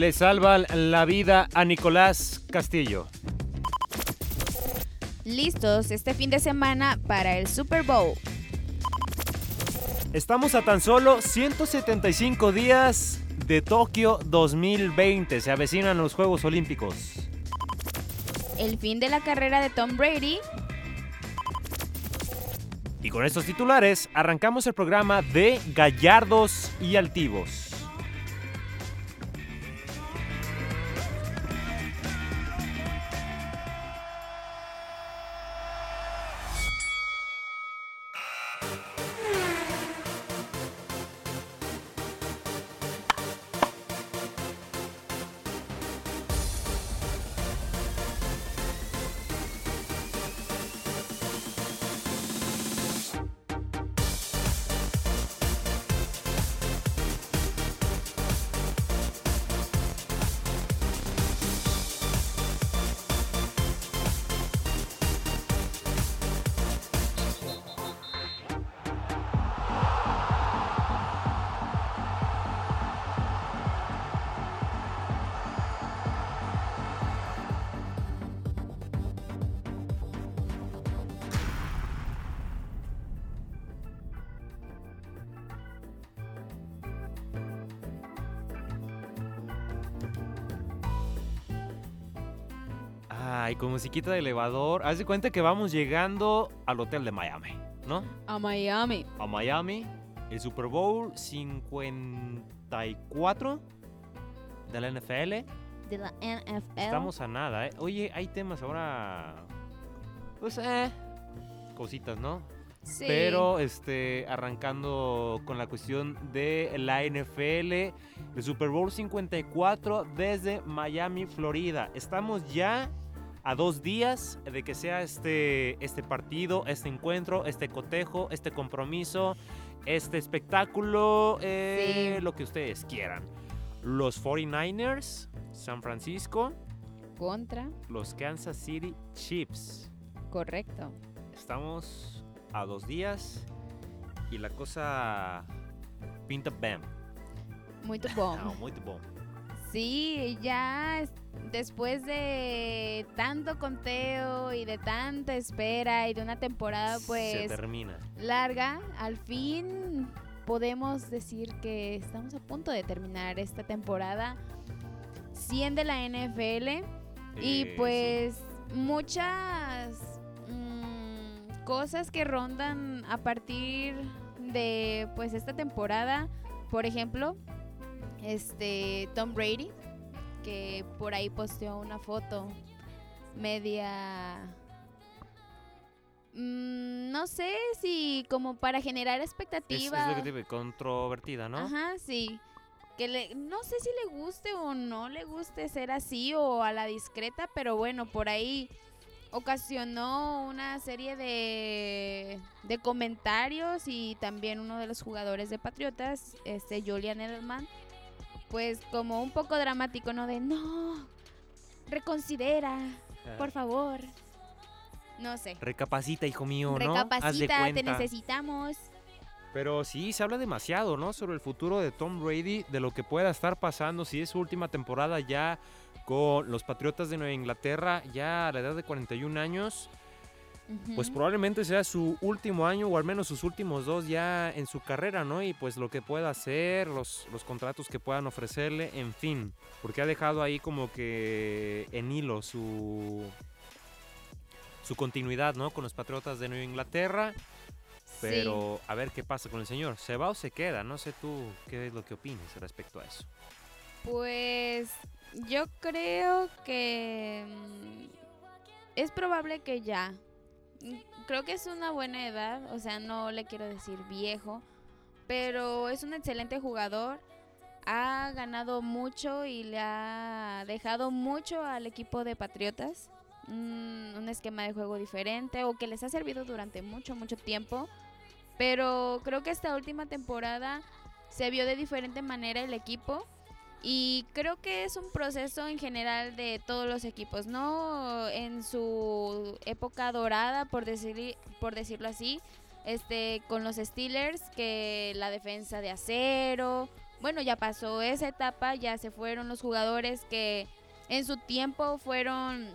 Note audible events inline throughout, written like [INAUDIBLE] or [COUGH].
le salvan la vida a Nicolás Castillo. Listos este fin de semana para el Super Bowl. Estamos a tan solo 175 días de Tokio 2020. Se avecinan los Juegos Olímpicos. El fin de la carrera de Tom Brady. Y con estos titulares arrancamos el programa de Gallardos y Altivos. Musiquita de elevador. Haz de cuenta que vamos llegando al hotel de Miami, ¿no? A Miami. A Miami. El Super Bowl 54 de la NFL. De la NFL. Estamos a nada, ¿eh? Oye, hay temas ahora. Pues, eh. Cositas, ¿no? Sí. Pero este, arrancando con la cuestión de la NFL, el Super Bowl 54 desde Miami, Florida. Estamos ya a dos días de que sea este, este partido, este encuentro, este cotejo, este compromiso, este espectáculo, eh, Sí. lo que ustedes quieran. Los 49ers, San Francisco, Contra. los Kansas City Chiefs. Correcto. Estamos a dos días y la cosa pinta bem. Muy bom. Muito bom. Sí, ya es- después de tanto conteo y de tanta espera y de una temporada Se pues termina. larga, al fin podemos decir que estamos a punto de terminar esta temporada 100 de la NFL y Eh, pues muchas mm, cosas que rondan a partir de pues esta temporada, por ejemplo, este Tom Brady que por ahí posteó una foto media mm, no sé si como para generar. Es, expectativa. es lo que te digo, controvertida, ¿no? Ajá, sí. Que le, no sé si le guste o no le guste ser así o a la discreta, pero bueno, por ahí ocasionó una serie de, de comentarios y también uno de los jugadores de Patriotas, este Julian Edelman, pues como un poco dramático, ¿no? De no, reconsidera, por favor. No sé. Recapacita, hijo mío, ¿no? Haz de Recapacita, te necesitamos. Pero sí, se habla demasiado, ¿no? Sobre el futuro de Tom Brady, de lo que pueda estar pasando, si es su última temporada ya con los Patriotas de Nueva Inglaterra, ya a la edad de 41 años. Pues probablemente sea su último año o al menos sus últimos dos ya en su carrera, ¿no? Y pues lo que pueda hacer, los, los contratos que puedan ofrecerle, en fin. Porque ha dejado ahí como que en hilo su, su continuidad, ¿no? Con los Patriotas de Nueva Inglaterra. Sí. Pero a ver qué pasa con el señor. ¿Se va o se queda? No sé tú qué es lo que opinas respecto a eso. Pues yo creo que mm, es probable que ya. Mm, Creo que es una buena edad, o sea, no le quiero decir viejo, pero es un excelente jugador. Ha ganado mucho y le ha dejado mucho al equipo de Patriotas. Mm, un esquema de juego diferente o que les ha servido durante mucho, mucho tiempo. Pero creo que esta última temporada se vio de diferente manera el equipo. Y creo que es un proceso en general de todos los equipos, ¿no? En su época dorada, por, decir, por decirlo así, este, con los Steelers, que la defensa de acero, bueno, ya pasó esa etapa, ya se fueron los jugadores que en su tiempo fueron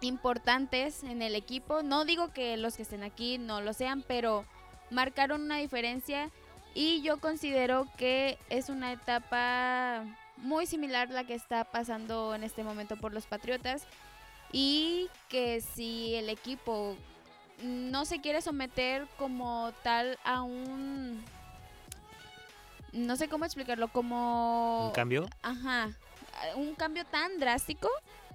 importantes en el equipo. No digo que los que estén aquí no lo sean, pero marcaron una diferencia y yo considero que es una etapa muy similar a la que está pasando en este momento por los Patriotas y que si el equipo no se quiere someter como tal a un no sé cómo explicarlo, como ¿Un cambio? Ajá, un cambio tan drástico,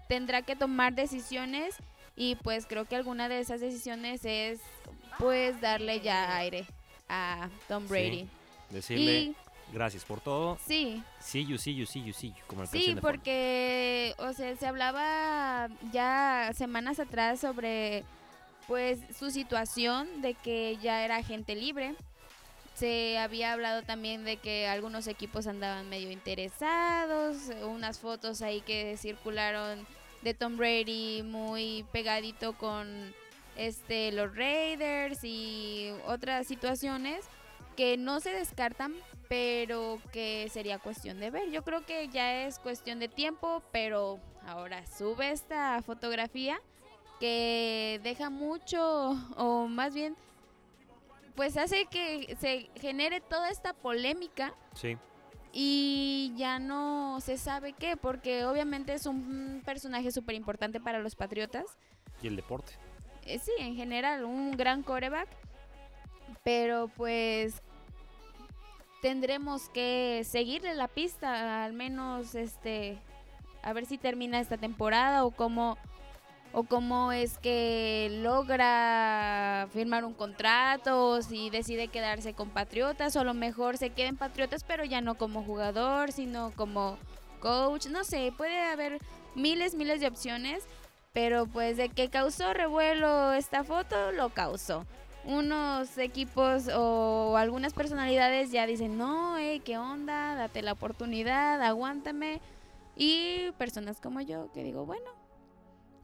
tendrá que tomar decisiones y pues creo que alguna de esas decisiones es pues darle ya aire a Tom Brady. Decirle gracias por todo. Sí. Sí, you, sí, you, sí, you, sí, como el Sí, porque, o sea, se hablaba ya semanas atrás sobre pues su situación de que ya era gente libre se había hablado también de que algunos equipos andaban medio interesados, unas fotos ahí que circularon de Tom Brady muy pegadito con este los Raiders y otras situaciones que no se descartan, pero que sería cuestión de ver. Yo creo que ya es cuestión de tiempo, pero ahora sube esta fotografía que deja mucho o más bien pues hace que se genere toda esta polémica. Sí. Y ya no se sabe qué, porque obviamente es un personaje súper importante para los Patriotas. Y el deporte. Eh, sí, en general, un gran coreback. Pero pues tendremos que seguirle la pista, al menos este, a ver si termina esta temporada o cómo o cómo es que logra firmar un contrato, o si decide quedarse con Patriotas, o a lo mejor se queden Patriotas, pero ya no como jugador, sino como coach, no sé, puede haber miles, miles de opciones, pero pues de que causó revuelo esta foto, lo causó. Unos equipos o algunas personalidades ya dicen, no, eh, ¿qué onda? Date la oportunidad, aguántame. Y personas como yo que digo, bueno,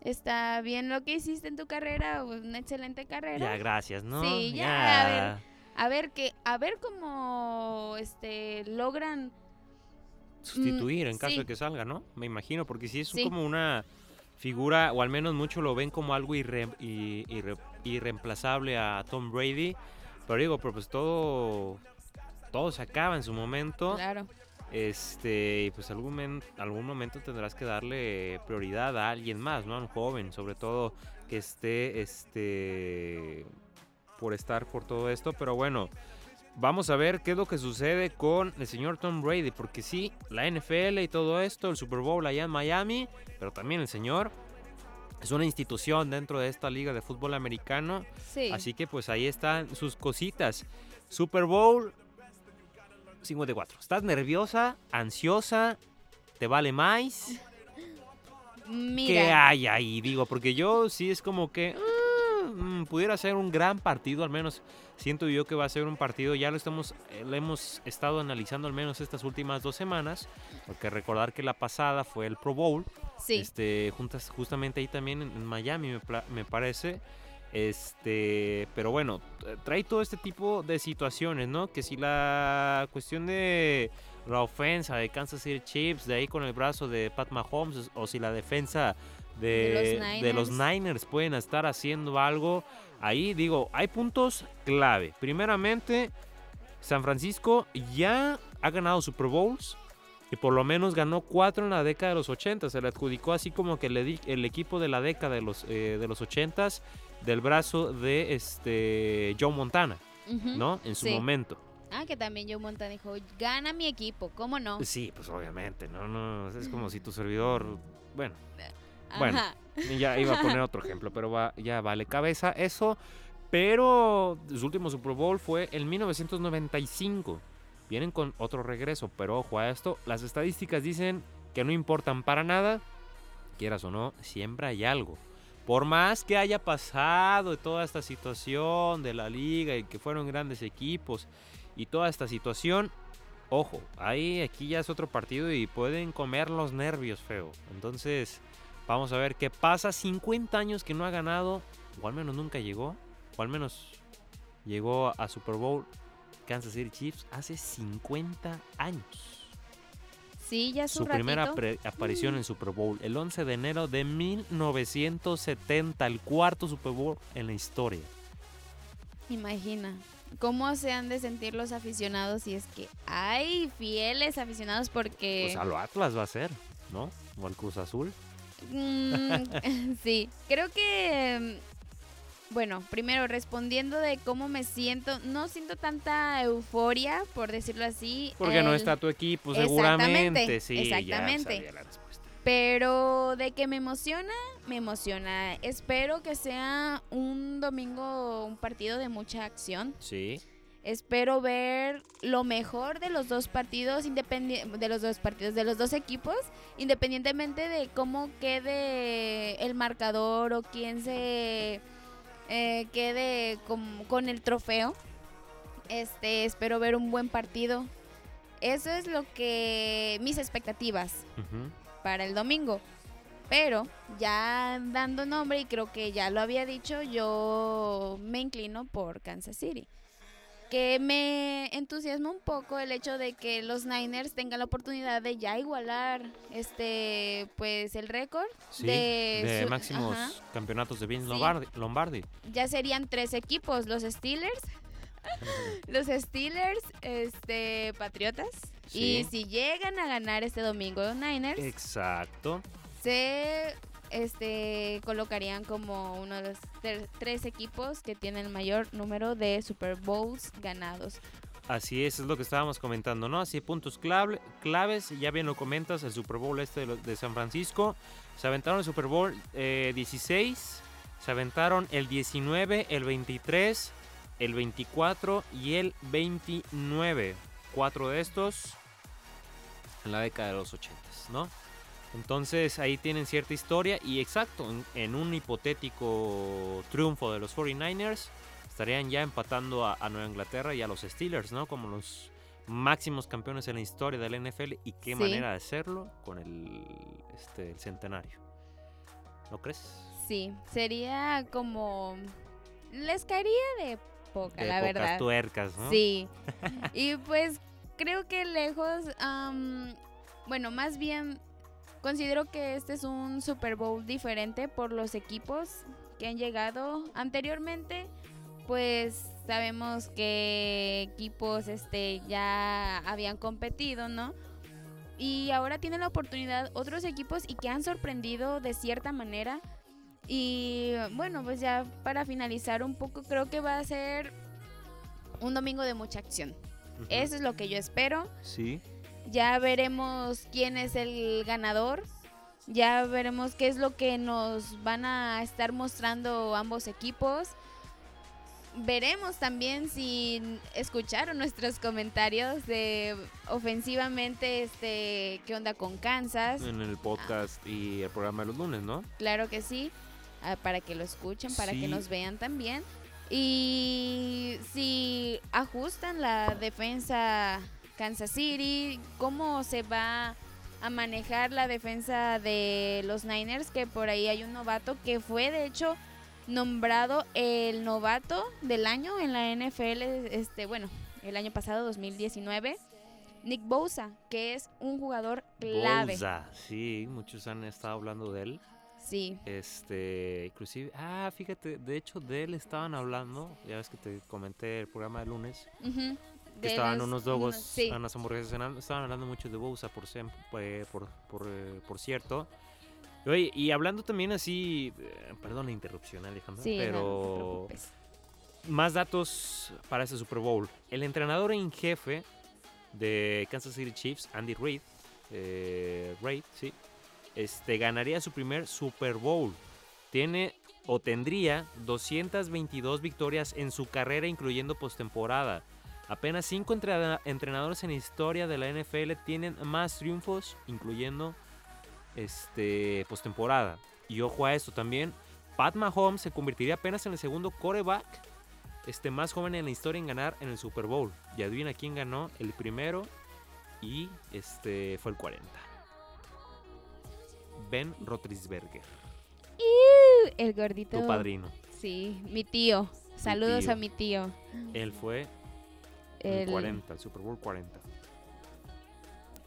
está bien lo que hiciste en tu carrera, una excelente carrera. Ya, gracias, ¿no? Sí, ya, a ver, a ver que, a ver cómo este logran sustituir en mm, caso de que salga, ¿no? Me imagino, porque si es como una figura, o al menos muchos lo ven como algo irreemplazable a Tom Brady, pero digo, pero pues todo, todo se acaba en su momento. Claro. Este, pues algún, algún momento tendrás que darle prioridad a alguien más, ¿no? A un joven, sobre todo que esté, este, por estar por todo esto. Pero bueno, vamos a ver qué es lo que sucede con el señor Tom Brady, porque sí, la NFL y todo esto, el Super Bowl allá en Miami, pero también el señor es una institución dentro de esta liga de fútbol americano. Sí. Así que pues ahí están sus cositas. Super Bowl 54. ¿Estás nerviosa, ansiosa? ¿Te vale más? Mira. ¿Qué hay ahí? Digo, porque yo sí es como que mm, pudiera ser un gran partido, al menos siento yo que va a ser un partido, ya lo estamos, eh, lo hemos estado analizando al menos estas últimas dos semanas, porque recordar que la pasada fue el Pro Bowl, sí. este, juntas, justamente ahí también en, Miami me, me parece. Este, pero bueno, trae todo este tipo de situaciones, ¿no? Que si la cuestión de la ofensa de Kansas City Chiefs, de ahí con el brazo de Pat Mahomes, o si la defensa de, de, los Niners pueden estar haciendo algo, ahí digo, hay puntos clave. Primeramente, San Francisco ya ha ganado Super Bowls. Y por lo menos ganó cuatro en la década de los 80. Se le adjudicó así como que el, el equipo de la década de los, eh, de los 80 del brazo de este Joe Montana, ¿no? En su momento. Ah, que también Joe Montana dijo, gana mi equipo, ¿cómo no? Sí, pues obviamente, no, no, es como si tu servidor, bueno, bueno, ya iba a poner otro ejemplo, pero va, ya vale cabeza eso, pero su último Super Bowl fue en 1995. Vienen con otro regreso, pero ojo a esto, las estadísticas dicen que no importan para nada, quieras o no, siempre hay algo. Por más que haya pasado toda esta situación de la liga y que fueron grandes equipos y toda esta situación, ojo, ahí aquí ya es otro partido y pueden comer los nervios feo. Entonces, vamos a ver qué pasa. 50 años que no ha ganado, o al menos nunca llegó, o al menos llegó a Super Bowl Kansas City Chiefs hace 50 años. Sí, ya su, su primera ratito. pre- aparición en Super Bowl, el 11 de enero de 1970, el cuarto Super Bowl en la historia. Imagina. ¿Cómo se han de sentir los aficionados si es que hay fieles aficionados porque... Pues a lo Atlas va a ser, ¿no? O al Cruz Azul. Mm, [LAUGHS] sí, creo que, mm, bueno, primero respondiendo de cómo me siento, no siento tanta euforia, por decirlo así. Porque no está tu equipo, Exactamente, seguramente. Sí, exactamente. ya sabía la respuesta. Pero de que me emociona, me emociona. Espero que sea un domingo, un partido de mucha acción. Sí. Espero ver lo mejor de los dos partidos, de los dos partidos, de los dos equipos, independientemente de cómo quede el marcador o quién se eh, quede con, con el trofeo. Este, espero ver un buen partido. Eso es lo que mis expectativas para el domingo. Pero ya dando nombre, y creo que ya lo había dicho, yo me inclino por Kansas City. Que me entusiasma un poco el hecho de que los Niners tengan la oportunidad de ya igualar este pues el récord Sí, de, de, su- máximos ajá. campeonatos de Vince Sí. Lombardi. Lombardi. ya serían tres equipos, los Steelers, [LAUGHS] los Steelers, este Patriotas y si llegan a ganar este domingo los Niners, Exacto. se este colocarían como uno de los tres equipos que tienen el mayor número de Super Bowls ganados. Así es, es lo que estábamos comentando, ¿no? Así puntos clave- claves, ya bien lo comentas, el Super Bowl este de, San Francisco. Se aventaron el Super Bowl eh, 16, se aventaron el 19, el 23, el 24 y el 29. Cuatro de estos en la década de los 80, ¿no? Entonces ahí tienen cierta historia y exacto, en, en un hipotético triunfo de los 49ers, estarían ya empatando a, a Nueva Inglaterra y a los Steelers, ¿no? Como los máximos campeones en la historia del NFL y qué Sí. manera de hacerlo con el, este, el centenario. ¿No crees? Sí, sería como les caería de poca, De la pocas verdad. tuercas, ¿no? Sí. [LAUGHS] y pues creo que lejos, am, bueno, más bien considero que este es un Super Bowl diferente por los equipos que han llegado anteriormente. Pues sabemos que equipos este ya habían competido, ¿no? Y ahora tienen la oportunidad otros equipos y que han sorprendido de cierta manera. Y bueno, pues ya para finalizar un poco, creo que va a ser un domingo de mucha acción. Eso es lo que yo espero. Sí. Ya veremos quién es el ganador. Ya veremos qué es lo que nos van a estar mostrando ambos equipos. Veremos también si escucharon nuestros comentarios de ofensivamente este qué onda con Kansas. En el podcast y el programa de los lunes, ¿no? Claro que sí, ah, para que lo escuchen, para Sí. que nos vean también. Y si ajustan la defensa Kansas City, cómo se va a manejar la defensa de los Niners, que por ahí hay un novato que fue de hecho nombrado el novato del año en la NFL, este, bueno, el año pasado 2019. Nick Bosa, que es un jugador clave. Bosa, sí, muchos han estado hablando de él. Sí. Este, inclusive, ah, fíjate, de hecho de él estaban hablando, ya ves que te comenté el programa de lunes, Ujú. Que estaban unos dogos, unos- sí. unas hamburguesas estaban hablando mucho de por, sem- eh, por, por, eh, por cierto. Y Oye, y hablando también así, eh, perdón la interrupción Alejandra, Sí, no, no te pero más datos para este Super Bowl. El entrenador en jefe de Kansas City Chiefs, Andy Reid, eh, Reid, sí, este, ganaría su primer Super Bowl. Tiene o tendría 222 victorias en su carrera, incluyendo postemporada. Apenas cinco entrena- entrenadores en la historia de la NFL tienen más triunfos, incluyendo este, postemporada. Y ojo a esto también, Pat Mahomes se convertiría apenas en el segundo quarterback este, más joven en la historia en ganar en el Super Bowl. Y adivina quién ganó el primero y este fue el 40. Ben Roethlisberger, El gordito. tu padrino. Sí, mi tío. Saludos tío. a mi tío. Él fue el El- 40, el Super Bowl 40.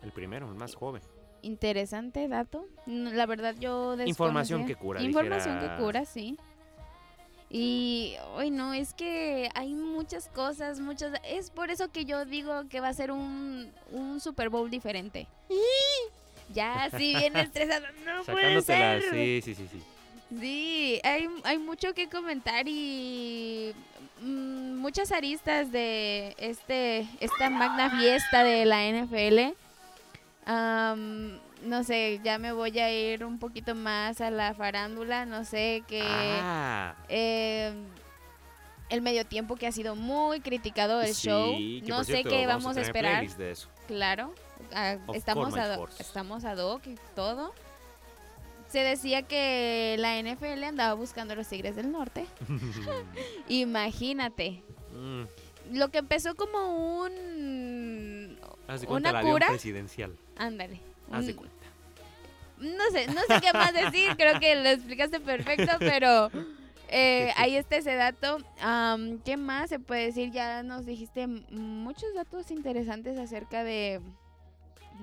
El primero, el más joven. Interesante dato. La verdad yo Información que cura, Información dijera- que cura, sí. Y hoy no, es que hay muchas cosas, muchas... Es por eso que yo digo que va a ser un, un Super Bowl diferente. [LAUGHS] Ya, sí, bien estresado. No [LAUGHS] puede Sacándotela, ser. sí, sí, sí, sí. Sí, hay, hay mucho que comentar y mm, muchas aristas de este esta magna fiesta de la NFL. Am, no sé, ya me voy a ir un poquito más a la farándula, no sé que Ah, el medio tiempo que ha sido muy criticado el sí, show, no sé cierto, qué vamos vamos a esperar. Claro, ah, estamos course, my a force. estamos ad hoc y todo. Se decía que la NFL andaba buscando a los Tigres del Norte. [LAUGHS] Imagínate. Mm, Lo que empezó como un haz de cuenta una cura. presidencial. Ándale. Haz de un- cuenta. No sé, no sé qué más decir, creo que lo explicaste perfecto, [LAUGHS] pero eh, ahí está ese dato. ¿Qué más se puede decir? Ya nos dijiste muchos datos interesantes acerca de,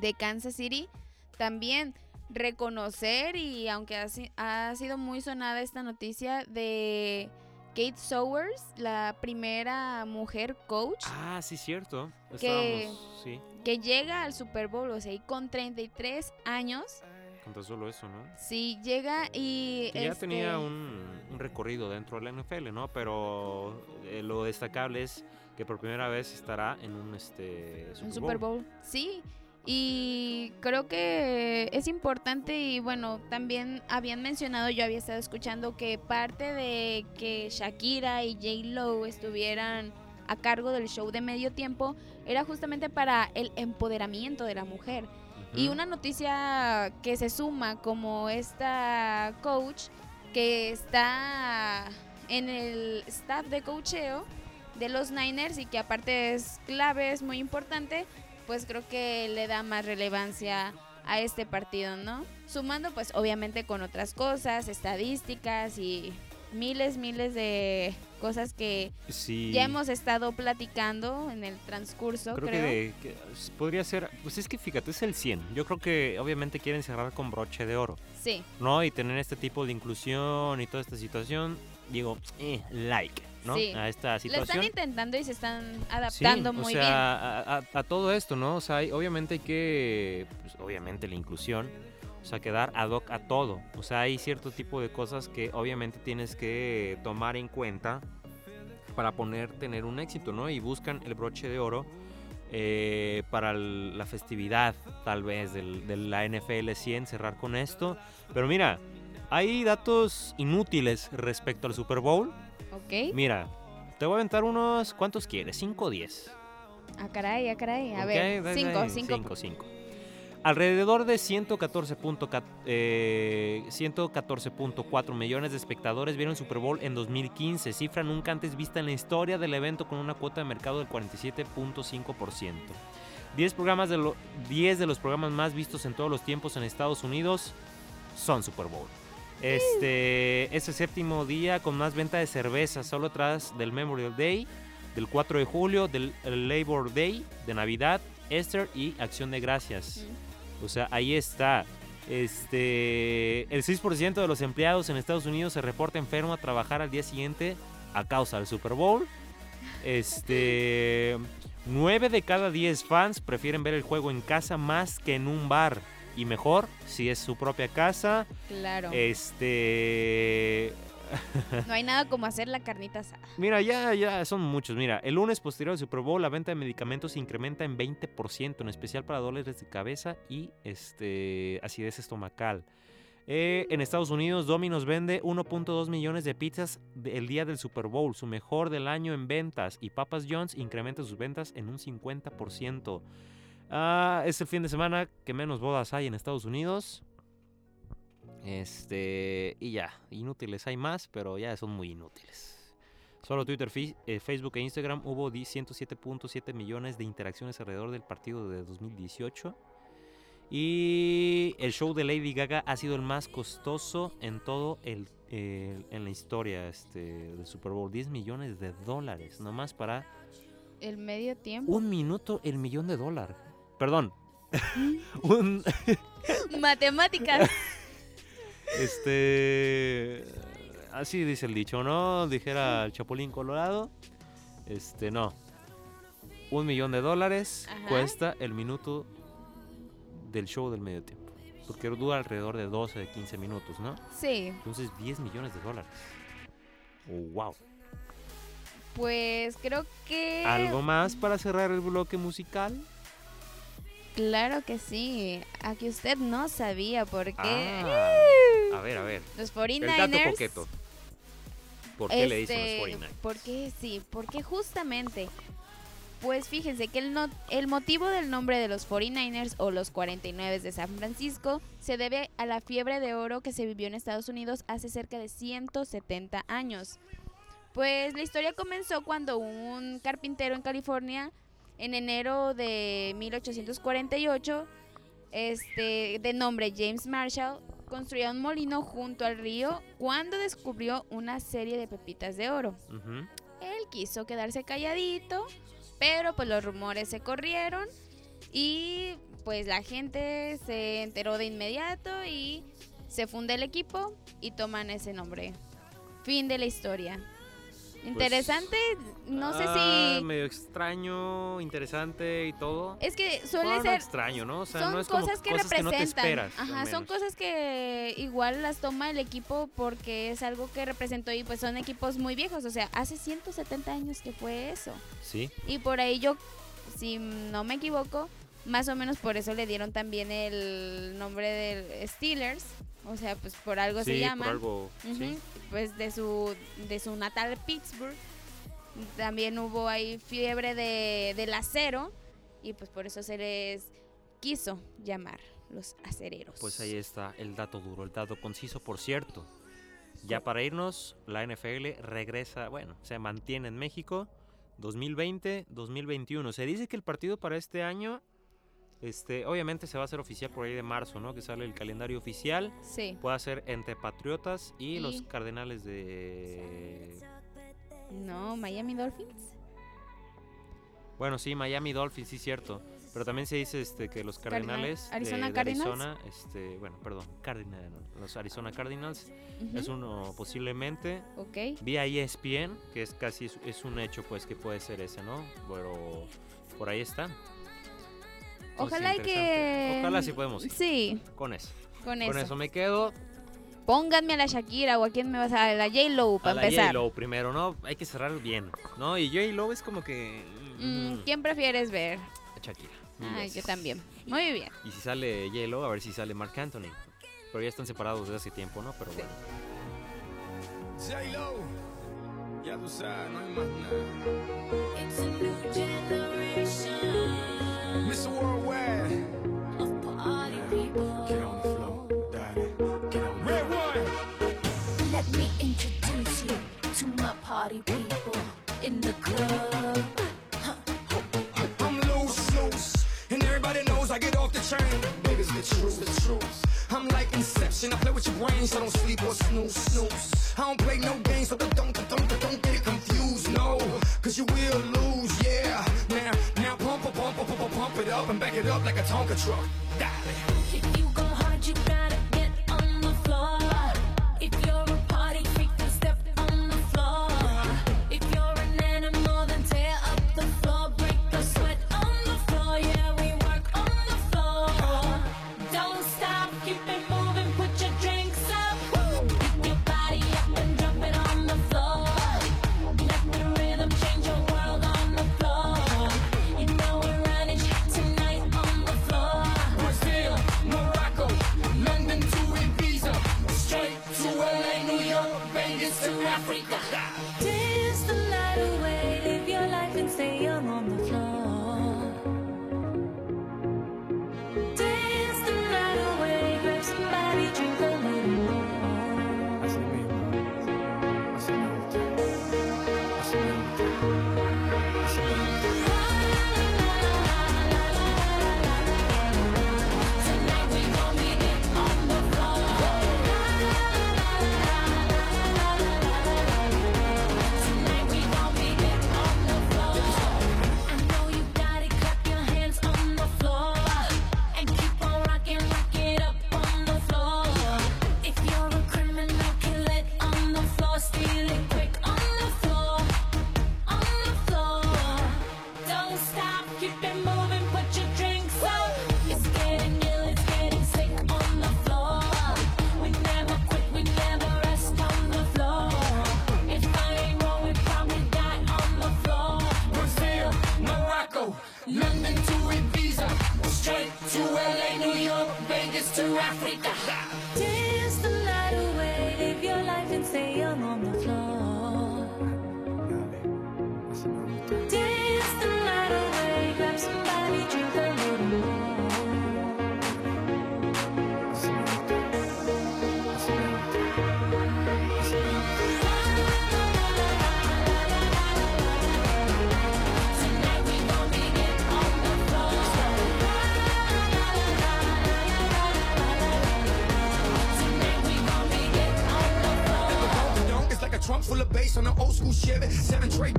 de Kansas City. También reconocer, y aunque ha, si- ha sido muy sonada esta noticia de Kate Sowers, la primera mujer coach Ah, sí, cierto. Que- sí, que llega al Super Bowl, o sea, y con 33 años. con tan solo eso, ¿no? Sí, llega y... Que ya este, tenía un, un recorrido dentro de la NFL, ¿no? Pero eh, lo destacable es que por primera vez estará en un este Un Super Bowl. Sí, y creo que es importante y bueno, también habían mencionado, yo había estado escuchando que parte de que Shakira y J. Lo estuvieran a cargo del show de medio tiempo era justamente para el empoderamiento de la mujer. Y una noticia que se suma como esta coach que está en el staff de coacheo de los Niners y que aparte es clave, es muy importante, pues creo que le da más relevancia a este partido, ¿no? Sumando pues obviamente con otras cosas, estadísticas y miles, miles de cosas que Sí. ya hemos estado platicando en el transcurso, Creo, creo. que, de- que s- podría ser, pues es que fíjate, es el 100. Yo creo que obviamente quieren cerrar con broche de oro, Sí, ¿no? Y tener este tipo de inclusión y toda esta situación, digo, eh, like, ¿no? Sí. A esta lo están situación. intentando y se están Sí, adaptando o muy sea, bien. A, a- a todo esto, ¿no? O sea, hay- obviamente hay que, pues, obviamente la inclusión, o sea, quedar ad hoc a todo. O sea, hay cierto tipo de cosas que obviamente tienes que tomar en cuenta para poner, tener un éxito, ¿no? Y buscan el broche de oro eh, para el- la festividad, tal vez, del- de la NFL 100, cerrar con esto. Pero mira, hay datos inútiles respecto al Super Bowl. Ok. Mira, te voy a aventar unos, ¿cuántos quieres? ¿5 o 10? Ah, caray, ah, caray. A ver, da- cinco, da- cinco. cinco, cinco. Alrededor de 114.4 eh, 114.4 millones de espectadores vieron el Super Bowl en 2015, cifra nunca antes vista en la historia del evento con una cuota de mercado del 47.5%. 10, programas de lo- 10 de los programas más vistos en todos los tiempos en Estados Unidos son Super Bowl. Este es el séptimo día con más venta de cerveza, solo tras del Memorial Day, del 4 de julio, del el Labor Day, de Navidad, Easter y Acción de Gracias. O sea, ahí está. Este, el 6% de los empleados en Estados Unidos se reporta enfermo a trabajar al día siguiente a causa del Super Bowl. Este, 9 de cada 10 fans prefieren ver el juego en casa más que en un bar. Y mejor si es su propia casa. Claro. Este, No hay nada como hacer la carnita asada. Mira, ya, ya son muchos. Mira, el lunes posterior al Super Bowl, la venta de medicamentos se incrementa en 20%, en especial para dolores de cabeza y este, acidez estomacal. Eh, en Estados Unidos, Domino's vende 1.2 millones de pizzas el día del Super Bowl, su mejor del año en ventas. Y Papas John's incrementa sus ventas en un 50%. Ah, es el fin de semana que menos bodas hay en Estados Unidos. Este, y ya, inútiles hay más, pero ya son muy inútiles. Solo Twitter, eh, Facebook e Instagram hubo di- 107.7 millones de interacciones alrededor del partido de 2018. Y el show de Lady Gaga ha sido el más costoso en todo el, el- en la historia este, del Super Bowl. 10 millones de dólares, nomás para El medio tiempo. un minuto el millón de dólares. Perdón, [LAUGHS] un Matemáticas. este así dice el dicho, ¿no? Dijera el Chapulín Colorado. Este, no. Un millón de dólares Ajá. cuesta el minuto del show del medio tiempo. Porque dura alrededor de 12, de 15 minutos, ¿no? Sí, Entonces 10 millones de dólares. Oh, wow. pues creo que... ¿Algo más para cerrar el bloque musical? Claro que sí. Aquí usted no sabía por qué Ah, a ver, a ver. los El dato 49ers... coqueto. ¿Por qué le dicen Este, los 49? Porque sí, porque justamente, pues fíjense que el, no- el motivo del nombre de los 49ers o los 49 de San Francisco se debe a la fiebre de oro que se vivió en Estados Unidos hace cerca de 170 años. Pues la historia comenzó cuando un carpintero en California, en enero de 1848, este, de nombre James Marshall, construía un molino junto al río cuando descubrió una serie de pepitas de oro. Él quiso quedarse calladito, pero pues los rumores se corrieron y pues la gente se enteró de inmediato y se funda el equipo y toman ese nombre. Fin de la historia. Interesante, no sé Pues, Ah, si... medio extraño, interesante y todo. Es que suele Bueno, no ser... extraño, ¿no? O sea, son no es como cosas que cosas que no te representan. esperas. al Ajá, son cosas que igual las toma el equipo porque es algo que representó y pues son equipos muy viejos. O sea, hace 170 años que fue eso. Sí. Y por ahí yo, si no me equivoco, más o menos por eso le dieron también el nombre del Steelers. O sea, pues por algo sí, se llaman. por algo. Sí. Pues de su, de su natal Pittsburgh. También hubo ahí fiebre de, del acero. Y pues por eso se les quiso llamar los acereros. Pues ahí está el dato duro, el dato conciso, por cierto. Ya para irnos, la NFL regresa, bueno, se mantiene en México 2020-2021. Se dice que el partido para este año, este, obviamente se va a hacer oficial por ahí de marzo, ¿no? Que sale el calendario oficial. Sí. Puede ser entre Patriotas y, los Cardenales de... No, Miami Dolphins. Bueno, sí, Miami Dolphins, sí, cierto. Pero también se dice este, que los Cardinal- Cardenales de- Arizona Cardinals. Arizona, este, bueno, perdón, Cardinal, los Arizona Cardinals es uno posiblemente. Ok. Vía ESPN, que es casi es, es un hecho pues que puede ser ese, ¿no? Pero por ahí está. Ojalá y que. Ojalá sí podemos ir Sí, con eso. con Con eso. eso me quedo. Pónganme a la Shakira o a quién me vas a. A la J-Lo A para la empezar. J-Lo primero, ¿no? Hay que cerrar bien, ¿no? Y J-Lo es como que... Mm, mm, ¿Quién prefieres ver? Shakira. mil Ay, yo también. Muy bien. Y si sale J-Lo, a ver si sale Mark Anthony. Pero ya están separados desde hace tiempo, ¿no? Pero bueno. J-Lo, ya tú sabes, no hay más nada. It's a new generation Mr. Worldwide, of party people. get on the floor, daddy. Get on Red one. Let me introduce you to my party people in the club. I'm loose, loose, and everybody knows I get off the chain. Baby's the truth, the truth. I'm like Inception, I play with your brain, so don't sleep or snooze, snooze. I don't play no games, so don't, don't, don't, don't get it confused, no. Cause you will lose, yeah. Now, now pump, pump, pump, pump, it up and back it up like a Tonka truck. Darling. If you go hard, you gotta get on the floor.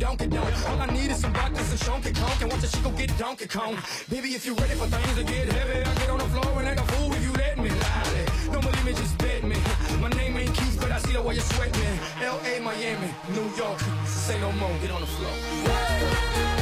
Donkey Donk. All I need is some vodkas and Donkey Kong. And watch a chico get Donkey Kong. Baby, if you're ready for things to get heavy, I get on the floor and act a fool if you let me. Lolly. Don't believe me, just bet me. My name ain't Keith, but I see the way you sweat me. L.A., Miami, New York. Say no more, get on the floor.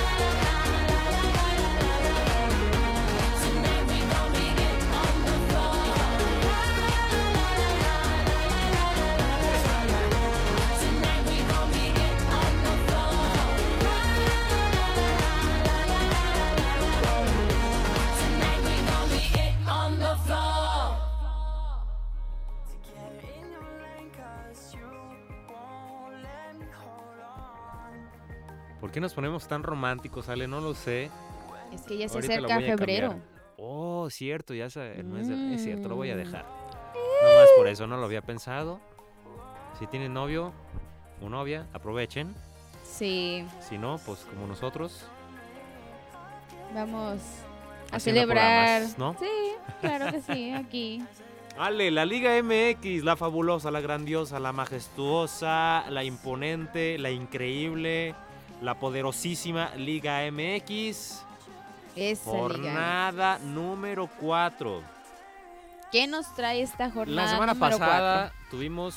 Qué nos ponemos tan románticos, Ale? No lo sé. Es que ya se Ahorita acerca febrero. cambiar. Oh, cierto, ya es el mes de- Es cierto, lo voy a Mm. dejar. No más por eso, no lo había pensado. Si tienen novio o novia, aprovechen. Sí, Si no, pues como nosotros. vamos a celebrar. ¿no? Sí, claro que sí, aquí. [LAUGHS] Ale, la Liga MX, la fabulosa, la grandiosa, la majestuosa, la imponente, la increíble, la poderosísima Liga MX. Esa liga. Jornada número 4. ¿Qué nos trae esta jornada? La semana número pasada tuvimos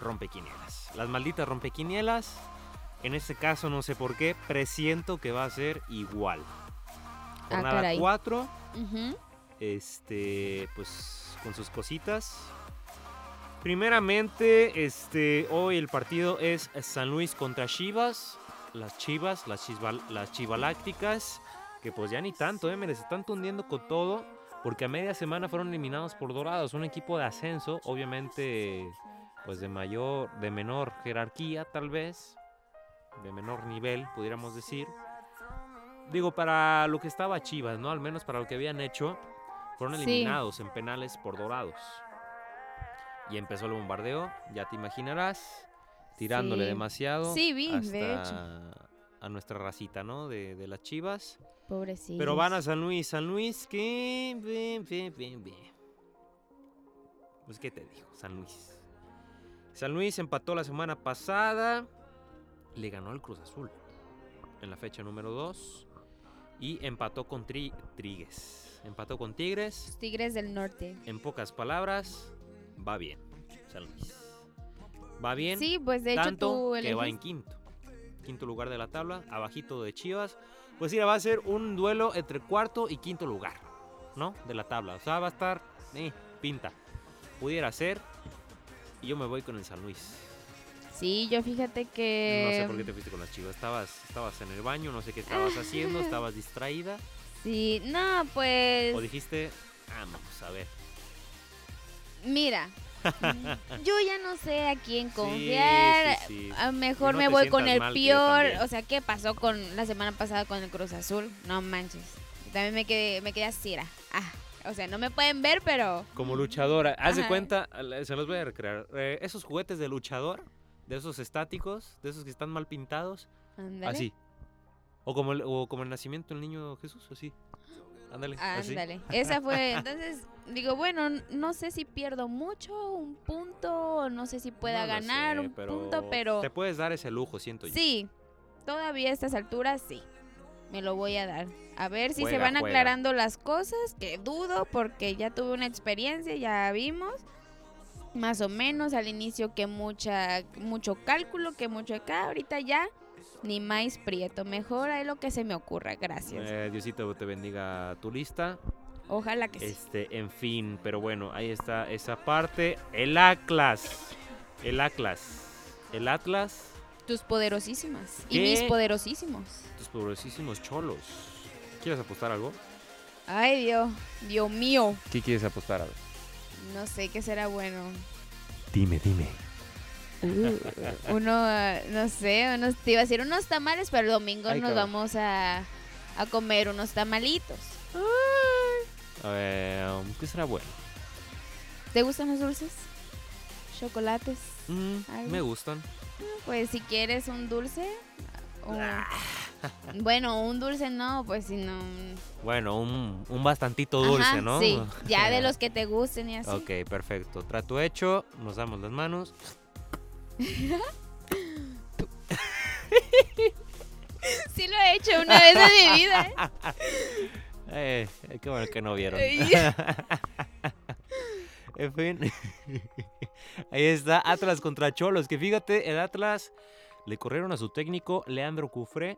rompequinielas. Las malditas rompequinielas. En este caso, no sé por qué, presiento que va a ser igual. Ah, Jornada caray. 4, cuatro? Ujú. este, pues con sus cositas. Primeramente, este, hoy el partido es San Luis contra Chivas. Las Chivas, las, Chisval- las Chivalácticas, que pues ya ni tanto, ¿eh? Me les están tundiendo con todo. Porque a media semana fueron eliminados por Dorados, un equipo de ascenso, obviamente, pues de mayor, de menor jerarquía, tal vez, de menor nivel, pudiéramos decir. Digo, para lo que estaba Chivas, ¿no? Al menos para lo que habían hecho, fueron Sí. eliminados en penales por Dorados. Y empezó el bombardeo, ya te imaginarás, tirándole Sí. demasiado Sí, vi, de hasta a nuestra racita, ¿no? De, de las Chivas. Pobrecillos. Pero van a San Luis, San Luis que... Bien, bien, bien, bien. Pues qué te digo, San Luis. San Luis empató la semana pasada, le ganó al Cruz Azul en la fecha número 2 y empató con Tri Trigues. Empató con Tigres. Los Tigres del Norte. En pocas palabras, va bien, San Luis. Va bien, Sí, pues de hecho tanto tú que va en quinto. Quinto lugar de la tabla, abajito de Chivas. Pues mira, va a ser un duelo entre cuarto y quinto lugar, ¿no? De la tabla. O sea, va a estar, eh, pinta. Pudiera ser. Y yo me voy con el San Luis. Sí, yo fíjate que... No sé por qué te fuiste con las Chivas. Estabas, estabas en el baño, no sé qué estabas haciendo, [LAUGHS] estabas distraída. Sí, no, pues... O dijiste, ah, vamos a ver. Mira, yo ya no sé a quién confiar. sí, sí. A lo mejor no me voy con el peor. O sea, ¿qué pasó con la semana pasada con el Cruz Azul? No manches. También me quedé, me quedé así, era. Ah, o sea, no me pueden ver, pero Como luchadora, haz de cuenta, se los voy a recrear. Eh, esos juguetes de luchador, de esos estáticos, de esos que están mal pintados, así. O como, el, o como el nacimiento del niño Jesús, así. Ándale, así. Ándale. Esa fue. Entonces, digo, bueno, no sé si pierdo mucho, un punto, no sé si pueda No ganar sé, un punto, pero Te puedes dar ese lujo, siento yo. sí, todavía a estas alturas sí. Me lo voy a dar. A ver si se van juega. aclarando las cosas, que dudo porque ya tuve una experiencia, ya vimos. Más o menos al inicio que mucha mucho cálculo, que mucho acá, ahorita ya ni más prieto, mejor ahí lo que se me ocurra, gracias. Eh, Diosito te bendiga tu lista. Ojalá que sí. Este, en fin, pero bueno, ahí está esa parte. El Atlas. El Atlas. El Atlas. Tus poderosísimas. Y mis poderosísimos. Tus poderosísimos cholos. ¿Quieres apostar algo? Ay, Dios. Dios mío. ¿Qué quieres apostar? A ver. No sé qué será bueno. Dime, dime. Uno, ah, no sé, unos, te iba a decir unos tamales, pero el domingo Ay, nos cabrón. vamos a, a comer unos tamalitos. A ver, ¿qué será bueno? ¿Te gustan los dulces? ¿Chocolates? Mm, me gustan. Pues si quieres un dulce. o- Ah. [LAUGHS] bueno, un dulce no, pues si no. un- Bueno, un, un bastantito dulce, Ajá, ¿no? Sí, ya de [LAUGHS] los que te gusten y así. Ok, perfecto. Trato hecho, nos damos las manos. [LAUGHS] Sí lo he hecho una vez en mi vida. ¿eh? Eh, qué bueno que no vieron. [LAUGHS] En fin. [LAUGHS] Ahí está Atlas contra Cholos. Que fíjate, el Atlas le corrieron a su técnico Leandro Cufré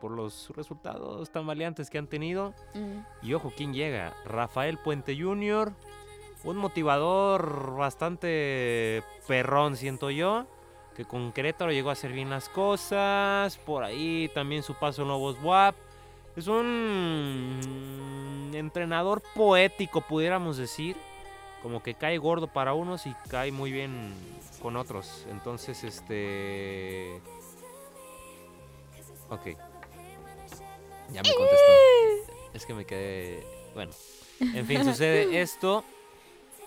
por los resultados tan valiantes que han tenido. Mm, Y ojo, ¿quién llega? Rafael Puente Jr., un motivador bastante perrón, siento yo, que con Querétaro llegó a hacer bien las cosas, por ahí también su paso en Lobos WAP. Es un entrenador poético, pudiéramos decir, como que cae gordo para unos y cae muy bien con otros. Entonces, este... Ok. Ya me contestó. [LAUGHS] Es que me quedé. Bueno. En fin, sucede [LAUGHS] esto.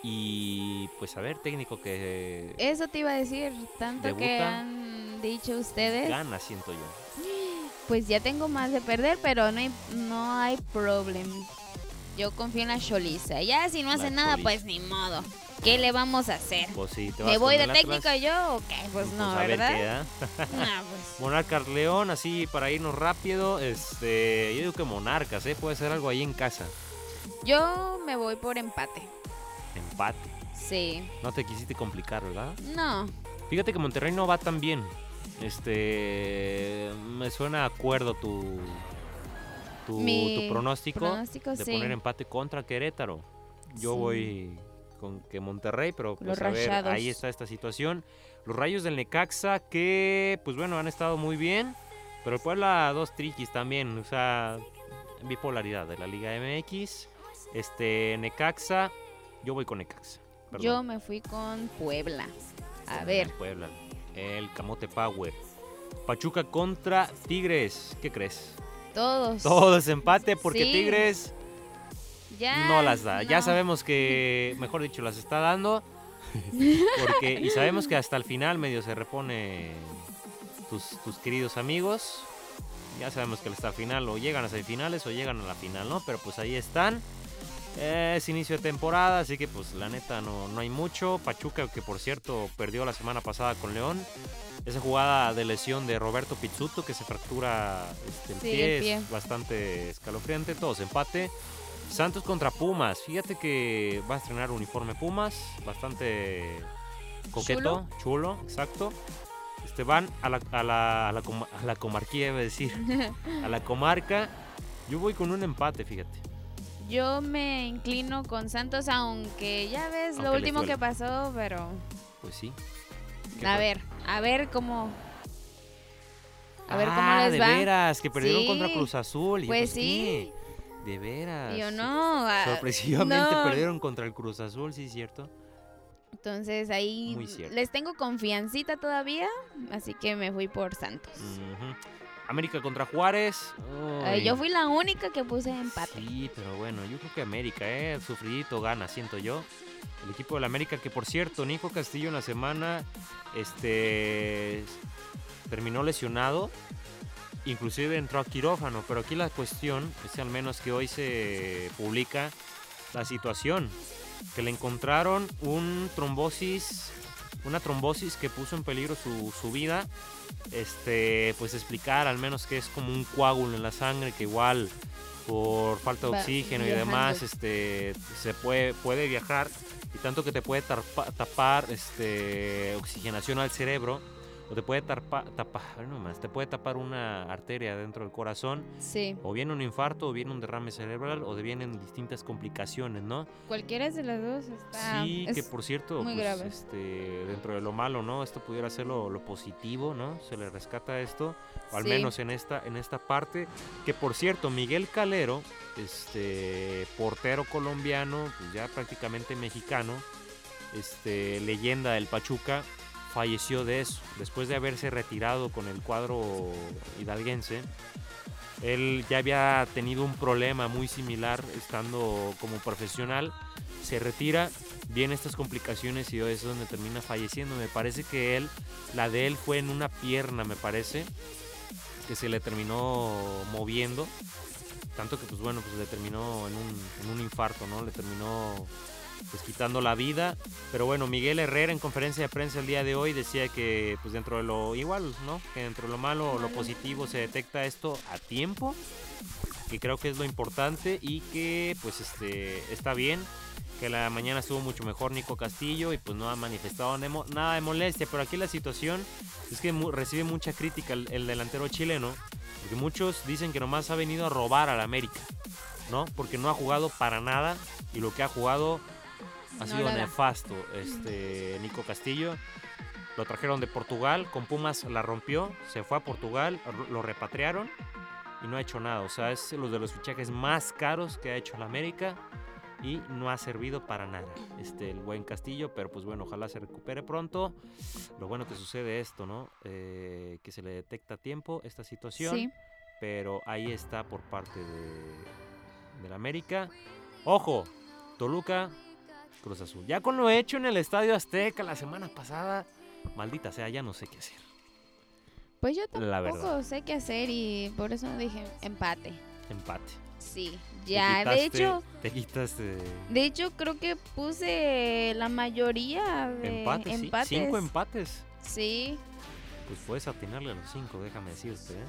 Y pues a ver, técnico que Eso te iba a decir, tanto que han dicho ustedes. gana, siento yo. Pues ya tengo más de perder, pero no hay, no hay problema. Yo confío en la Choliza. Ya si no La hace nada, Choliza. pues ni modo. ¿Qué le vamos a hacer? Pues sí, te ¿Me voy de técnico Atlas, yo o qué? Pues no, a ver ¿verdad? qué [LAUGHS] pues. Monarcas León, así para irnos rápido. Este, yo digo que Monarcas, ¿eh? Puede ser algo ahí en casa. Yo me voy por empate. Sí. No te quisiste complicar, ¿verdad? No. Fíjate que Monterrey no va tan bien. Este, me suena a acuerdo tu tu, tu pronóstico. Pronóstico, de sí. poner empate contra Querétaro. Yo Sí. voy con que Monterrey, pero Los pues a ver, Rayados. ahí está esta situación. Los Rayos del Necaxa que pues bueno, han estado muy bien, pero el Puebla dos triquis también, o sea, bipolaridad de la Liga MX. Este Necaxa, yo voy con Necaxa. perdón. Yo me fui con Puebla. A ver. El Puebla, el Camote Power. Pachuca contra Tigres, ¿qué crees? Todos. Todo es empate porque Sí. Tigres Ya. no las da. Ya sabemos que, [LAUGHS] mejor dicho, las está dando. [LAUGHS] Porque, y sabemos que hasta el final medio se repone tus, tus queridos amigos. Ya sabemos que hasta el final o llegan a semifinales o llegan a la final, ¿no? Pero pues ahí están. Eh, Es inicio de temporada, así que pues la neta no, no hay mucho. Pachuca, que por cierto perdió la semana pasada con León. Esa jugada de lesión de Roberto Pizzuto que se fractura este, el, Sí, pie, el pie. es bastante escalofriante. Todos empate. Santos contra Pumas. Fíjate que va a estrenar uniforme Pumas. Bastante coqueto, chulo, exacto. Este, van a la, a la, a la, a la comarquía, iba a decir. [LAUGHS] a la comarca. Yo voy con un empate, fíjate. Yo me inclino con Santos, aunque ya ves Aunque lo último que pasó, pero Pues sí. ¿Qué a fue? ver, a ver cómo. A ver cómo Ah, les de va. veras, que perdieron Sí, contra Cruz Azul. Y yo, Pues sí. ¿qué? De veras. Yo no. ah, Sorpresivamente no. perdieron contra el Cruz Azul, sí, cierto. Entonces ahí les tengo confiancita todavía, así que me fui por Santos. Ujú. América contra Juárez. Ay, Uy. yo fui la única que puse empate. Sí, pero bueno, yo creo que América, ¿eh? Sufridito gana, siento yo. El equipo del América, que por cierto, Nico Castillo en la semana este, terminó lesionado. Inclusive entró a quirófano, pero aquí la cuestión es al menos que hoy se publica la situación. Que le encontraron un trombosis, una trombosis que puso en peligro su, su vida. Este, pues explicar al menos que es como un coágulo en la sangre que igual por falta de oxígeno y demás, este, se puede, puede viajar y tanto que te puede tarpa- tapar este, oxigenación al cerebro. O te puede tarpa- tapar, no más, te puede tapar una arteria dentro del corazón, Sí, o bien un infarto, o bien un derrame cerebral, o vienen distintas complicaciones, ¿no? cualquiera de las dos está... sí, que por cierto, muy pues, grave. este, dentro de lo malo, ¿no? Esto pudiera ser lo, lo positivo, ¿no? Se le rescata esto, o al Sí. menos en esta, en esta parte, que por cierto, Miguel Calero, este portero colombiano, pues ya prácticamente mexicano, este leyenda del Pachuca, falleció de eso, después de haberse retirado con el cuadro hidalguense. Él ya había tenido un problema muy similar estando como profesional, se retira, vienen estas complicaciones y es donde termina falleciendo. Me parece que él, la de él fue en una pierna, me parece, que se le terminó moviendo. Tanto que, pues bueno, pues le terminó un, en un infarto, ¿no? Le terminó pues quitando la vida. Pero bueno, Miguel Herrera en conferencia de prensa el día de hoy decía que pues dentro de lo igual, ¿no? Que dentro de lo malo o lo positivo se detecta esto a tiempo, que creo que es lo importante y que pues este está bien. Que la mañana estuvo mucho mejor Nico Castillo y pues no ha manifestado nada de molestia. Pero aquí la situación es que recibe mucha crítica el, el delantero chileno. Porque muchos dicen que nomás ha venido a robar al América. ¿No? Porque no ha jugado para nada. Y lo que ha jugado ha No sido la nefasto. Este Nico Castillo. Lo trajeron de Portugal. Con Pumas la rompió. Se fue a Portugal. Lo repatriaron. Y no ha hecho nada. O sea, es uno de los fichajes más caros que ha hecho el América. Y no ha servido para nada. Este, el buen Castillo. Pero pues bueno, ojalá se recupere pronto. Lo bueno que sucede esto, ¿no? Eh, que se le detecta a tiempo esta situación. Sí, Pero ahí está por parte de, del América. Ojo, Toluca, Cruz Azul. Ya con lo hecho en el Estadio Azteca la semana pasada, maldita sea, ya no sé qué hacer. pues yo tampoco sé qué hacer y por eso dije empate. Empate. Sí, ya, de hecho, Te quitaste de hecho creo que puse la mayoría de empates, sí. empates. Cinco empates. Sí, Pues puedes atinarle a los cinco, déjame decirte, ¿eh?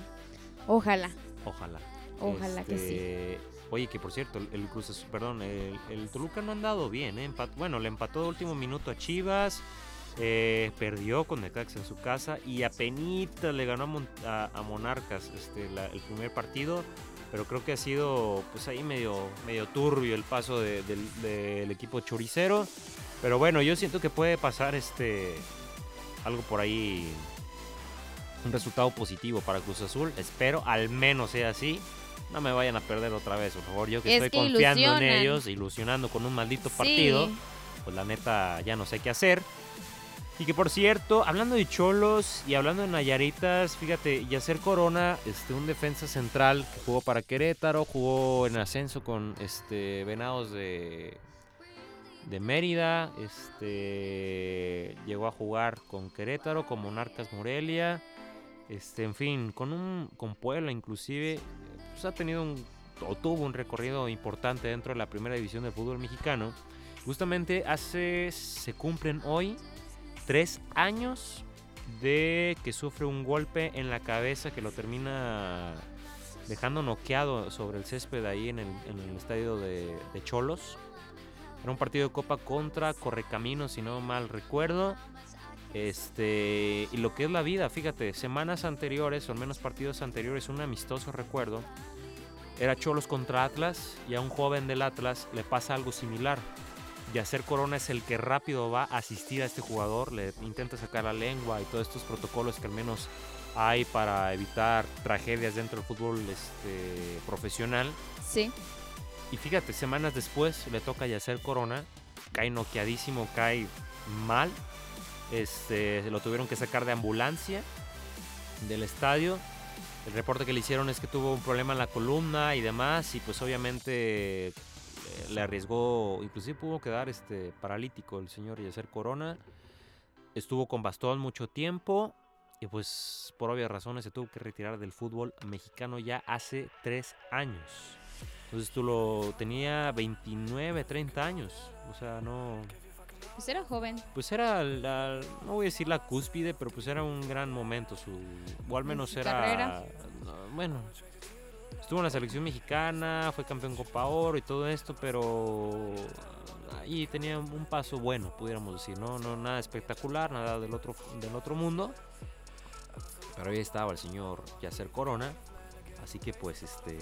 ojalá. Ojalá. Ojalá que sí. Oye, que por cierto, el, Cruz Azul- perdón, el, Toluca no ha andado bien, ¿eh? Bueno, le empató de último minuto a Chivas, eh, perdió con Necaxa en su casa y apenita le ganó a, Mon- a- a Monarcas este, el primer partido, pero creo que ha sido pues ahí medio, turbio el paso de- del, del equipo choricero, pero bueno, yo siento que puede pasar este algo por ahí, un resultado positivo para Cruz Azul, espero al menos sea así. No me vayan a perder otra vez, por favor. Yo que Es estoy que confiando en ellos, ilusionando con un maldito partido, pues la neta ya no sé qué hacer. Y que por cierto, hablando de cholos y hablando de Nayaritas, fíjate, Yacer Corona, este, un defensa central que jugó para Querétaro, jugó en ascenso con este Venados de, de Mérida, este llegó a jugar con Querétaro, con Monarcas Morelia, este, en fin, con un con Puebla inclusive, pues ha tenido un o tuvo un recorrido importante dentro de la primera división del fútbol mexicano. Justamente hace se cumplen hoy tres años de que sufre un golpe en la cabeza que lo termina dejando noqueado sobre el césped ahí en el, en el estadio de, de Cholos. Era un partido de Copa contra Correcaminos, si no mal recuerdo. Este, y lo que es la vida, fíjate, semanas anteriores, o al menos partidos anteriores, un amistoso recuerdo, era Cholos contra Atlas y a un joven del Atlas le pasa algo similar. Yacer Corona es el que rápido va a asistir a este jugador, le intenta sacar la lengua y todos estos protocolos que al menos hay para evitar tragedias dentro del fútbol este, profesional. sí. Y fíjate, semanas después le toca a Yacer Corona, cae noqueadísimo, cae mal. Este, lo tuvieron que sacar de ambulancia del estadio. El reporte que le hicieron es que tuvo un problema en la columna y demás, y pues obviamente eh, le arriesgó, inclusive pudo quedar este, paralítico el señor Yacer Corona. Estuvo con bastón mucho tiempo y pues por obvias razones se tuvo que retirar del fútbol mexicano ya hace tres años. Entonces tú lo tenía 29, 30 años. O sea, no. Pues era joven. Pues era la. No voy a decir la cúspide, pero pues era un gran momento. Su, o al menos era. carrera. no, bueno. Estuvo en la selección mexicana, fue campeón Copa Oro y todo esto, pero. Ahí tenía un paso bueno, pudiéramos decir, ¿no? No nada espectacular, nada del otro, del otro mundo. Pero ahí estaba el señor Yacer Corona. Así que pues este.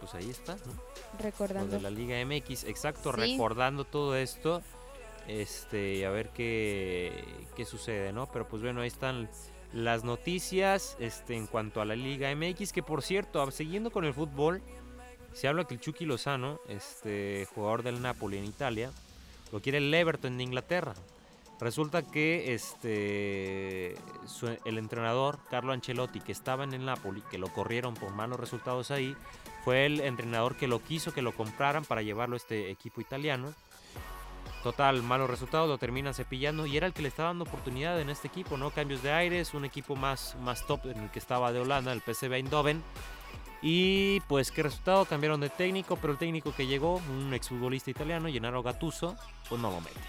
Pues ahí está, ¿no? Lo Recordando. de la Liga MX, exacto, Sí. recordando todo esto. Este, a ver qué, qué sucede, ¿no? Pero pues bueno, ahí están las noticias este, en cuanto a la Liga MX, que por cierto, ah, siguiendo con el fútbol, se habla que el Chucky Lozano, este jugador del Napoli en Italia, lo quiere el Everton de Inglaterra. Resulta que este el entrenador Carlo Ancelotti, que estaba en el Napoli, que lo corrieron por malos resultados ahí, fue el entrenador que lo quiso que lo compraran para llevarlo a este equipo italiano. Total, malos resultados, lo terminan cepillando y era el que le estaba dando oportunidad en este equipo, ¿no? Cambios de aires, un equipo más, más top en el que estaba de Holanda, el PSV Eindhoven. Y pues, ¿qué resultado? Cambiaron de técnico, pero el técnico que llegó, un exfutbolista italiano, Gennaro Gattuso, pues no lo mete.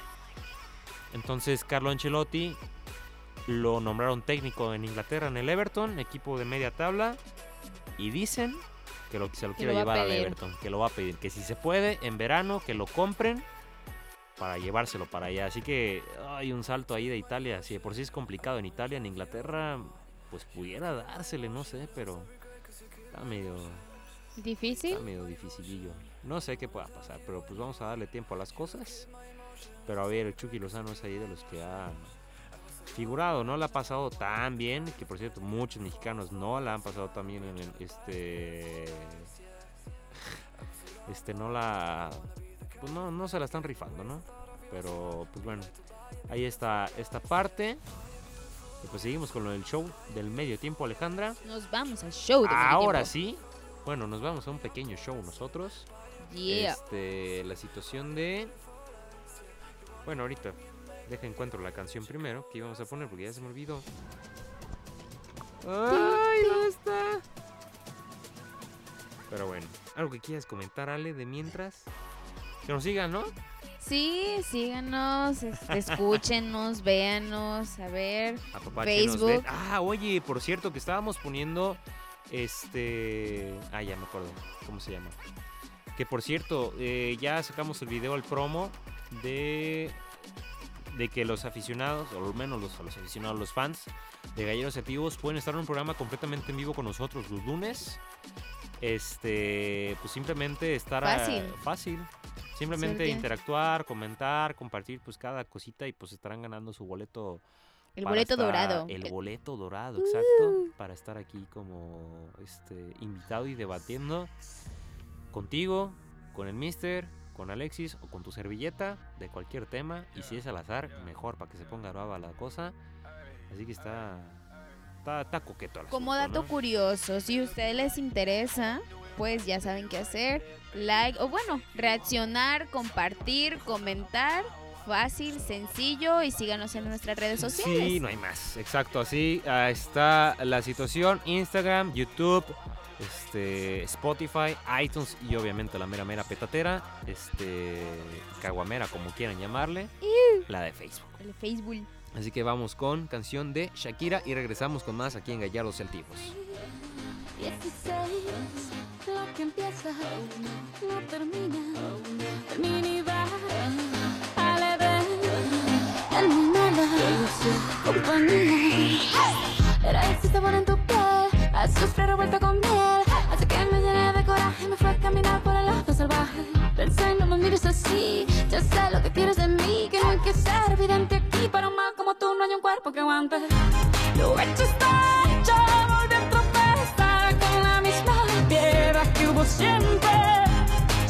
Entonces, Carlo Ancelotti lo nombraron técnico en Inglaterra, en el Everton, equipo de media tabla. Y dicen que lo, se lo quiere llevar al. Everton, que lo va a pedir. Que si se puede, en verano, que lo compren para llevárselo para allá. Así que hay un salto ahí de Italia. Si de por sí es complicado en Italia, en Inglaterra, pues pudiera dársele, no sé, pero está medio, Difícil. está medio dificilillo. No sé qué pueda pasar, pero pues vamos a darle tiempo a las cosas. Pero a ver, el Chucky Lozano es ahí de los que ha figurado, no la ha pasado tan bien, que por cierto muchos mexicanos no la han pasado tan bien en el, este este no la pues no, no se la están rifando, ¿no? Pero pues bueno, ahí está esta parte. Y pues seguimos con lo del show del medio tiempo, Alejandra. Nos vamos al show de medio Ahora sí. Bueno, nos vamos a un pequeño show nosotros. Yeah. Este, la situación de. Bueno, ahorita. Deja encuentro la canción primero que íbamos a poner porque ya se me olvidó. ¡Ay, ¿dónde está? Pero bueno, algo que quieras comentar, Ale, de mientras. Que nos sigan, ¿no? Sí, síganos, este, [LAUGHS] escúchenos, véanos, a ver. Apapáchenos, Facebook. Ah, oye, por cierto, que estábamos poniendo. Este. Ah, ya me acuerdo. ¿Cómo se llama? Que por cierto, eh, ya sacamos el video, el promo de. De que los aficionados, o al menos los, los aficionados, los fans de Galleros Activos pueden estar en un programa completamente en vivo con nosotros los lunes. Este, pues simplemente estar a- Fácil. Simplemente interactuar, comentar, compartir pues cada cosita y pues estarán ganando su boleto El boleto estar- dorado. El boleto dorado, exacto. Para estar aquí como este invitado y debatiendo contigo, con el mister, con Alexis o con tu servilleta de cualquier tema. Y si es al azar, mejor para que se ponga brava la cosa. Así que está. Está, está coqueto el Como asunto, dato ¿no? curioso, si a ustedes les interesa, pues ya saben qué hacer. Like, o bueno, reaccionar, compartir, comentar. Fácil, sencillo y síganos en nuestras redes sociales. Sí, no hay más. Exacto, así está la situación. Instagram, YouTube, este, Spotify, iTunes y obviamente la mera mera petatera, este, caguamera como quieran llamarle, la de Facebook. El Facebook. Así que vamos con canción de Shakira y regresamos con más aquí en Gallardos Celtivos. 16, lo que empieza no termina, termina y va al Edén, en mi nada, compañía. Era ese sabor en tu piel, azufre revuelto con miel, así que me llené de coraje me fue a caminar por el lado salvaje. Pensé, no me mires así, ya sé lo que quieres de mí, que no hay que ser evidente aquí, para un mal como tú no hay un cuerpo que aguante. Lo hecho está piedra que hubo siempre.